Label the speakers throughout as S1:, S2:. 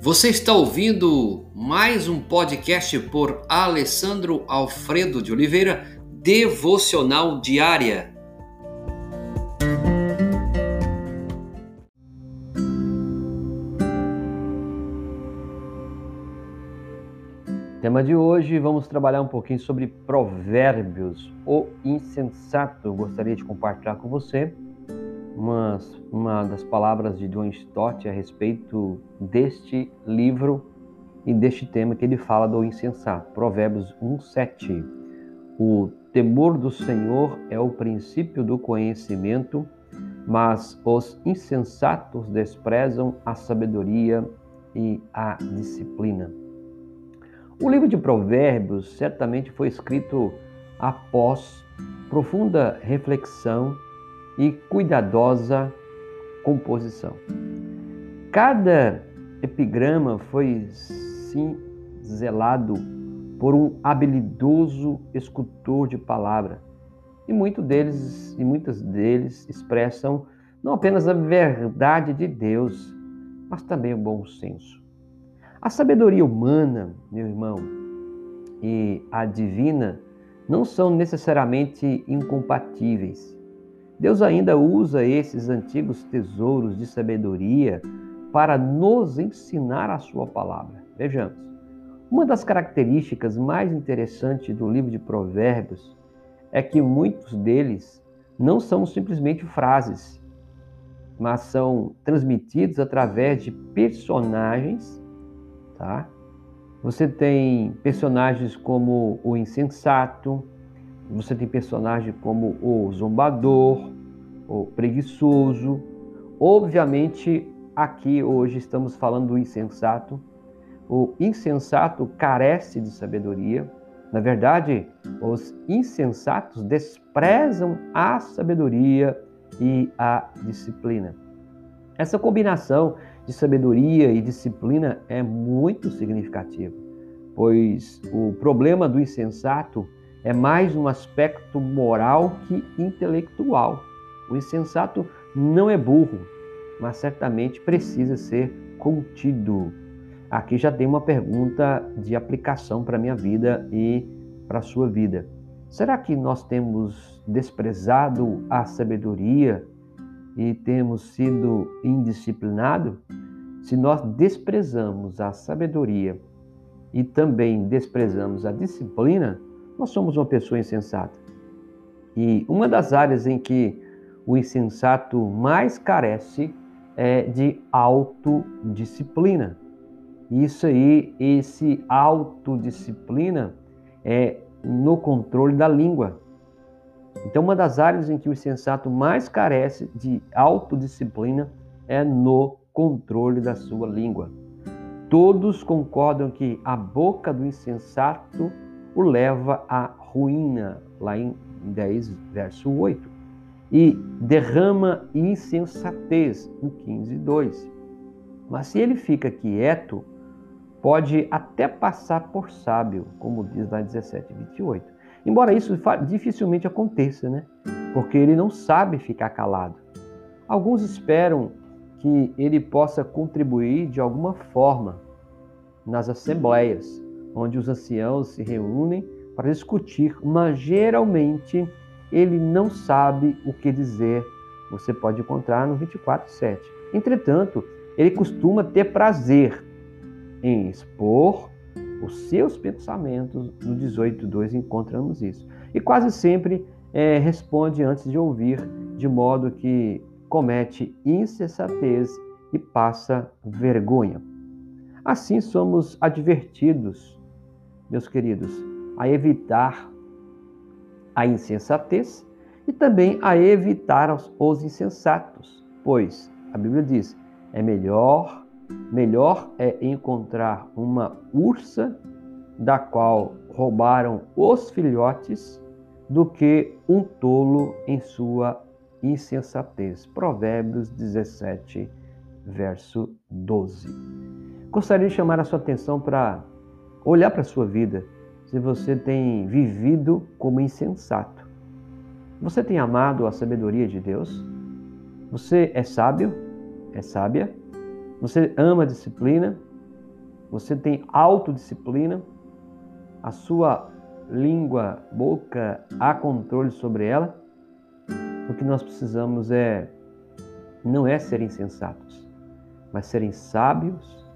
S1: Você está ouvindo mais um podcast por Alessandro Alfredo de Oliveira, Devocional Diária. Tema de hoje, vamos trabalhar um pouquinho sobre provérbios, o insensato. Gostaria de compartilhar com você uma, uma das palavras de John Stott a respeito deste livro e deste tema que ele fala do insensato. Provérbios 1:7. O temor do Senhor é o princípio do conhecimento, mas os insensatos desprezam a sabedoria e a disciplina. O livro de Provérbios certamente foi escrito após profunda reflexão e cuidadosa composição. Cada epigrama foi sim zelado por um habilidoso escultor de palavra, e muitos deles e muitas deles expressam não apenas a verdade de Deus, mas também o bom senso. A sabedoria humana, meu irmão, e a divina não são necessariamente incompatíveis. Deus ainda usa esses antigos tesouros de sabedoria para nos ensinar a sua palavra. Vejamos. Uma das características mais interessantes do livro de Provérbios é que muitos deles não são simplesmente frases, mas são transmitidos através de personagens, tá? Você tem personagens como o insensato, você tem personagens como o zombador, o preguiçoso. Obviamente, aqui hoje estamos falando do insensato. O insensato carece de sabedoria. Na verdade, os insensatos desprezam a sabedoria e a disciplina. Essa combinação de sabedoria e disciplina é muito significativa, pois o problema do insensato é mais um aspecto moral que intelectual. O insensato não é burro, mas certamente precisa ser contido. Aqui já tem uma pergunta de aplicação para a minha vida e para a sua vida. Será que nós temos desprezado a sabedoria e temos sido indisciplinados? Se nós desprezamos a sabedoria e também desprezamos a disciplina, nós somos uma pessoa insensata. E uma das áreas em que o insensato mais carece é de autodisciplina. Isso aí, esse autodisciplina é no controle da língua. Então, uma das áreas em que o insensato mais carece de autodisciplina é no controle da sua língua. Todos concordam que a boca do insensato o leva à ruína, lá em 10, verso 8. E derrama insensatez, em 15, 2. Mas se ele fica quieto, pode até passar por sábio, como diz lá em 17, 28. Embora isso dificilmente aconteça, né? Porque ele não sabe ficar calado. Alguns esperam que ele possa contribuir de alguma forma nas assembleias, onde os anciãos se reúnem para discutir, mas geralmente ele não sabe o que dizer. Você pode encontrar no 24:7. Entretanto, ele costuma ter prazer em expor os seus pensamentos. No 18:2 encontramos isso. E quase sempre é, responde antes de ouvir, de modo que comete insensatez e passa vergonha. Assim somos advertidos meus queridos, a evitar a insensatez e também a evitar os insensatos, pois a Bíblia diz: é melhor, melhor é encontrar uma ursa da qual roubaram os filhotes do que um tolo em sua insensatez. Provérbios 17, verso 12. Gostaria de chamar a sua atenção para olhar para a sua vida, se você tem vivido como insensato. Você tem amado a sabedoria de Deus? Você é sábio? É sábia? Você ama a disciplina? Você tem autodisciplina, a sua língua, boca, há controle sobre ela. O que nós precisamos é não é ser insensatos, mas serem sábios,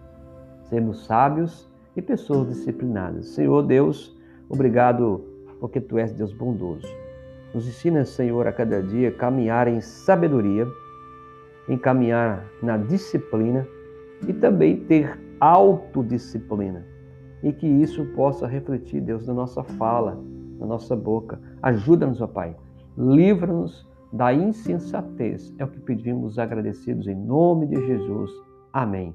S1: sermos sábios e pessoas disciplinadas. Senhor Deus, obrigado porque tu és Deus bondoso. Nos ensina, Senhor, a cada dia caminhar em sabedoria, em caminhar na disciplina e também ter autodisciplina. E que isso possa refletir, Deus, na nossa fala, na nossa boca. Ajuda-nos, ó Pai. Livra-nos da insensatez. É o que pedimos agradecidos em nome de Jesus. Amém.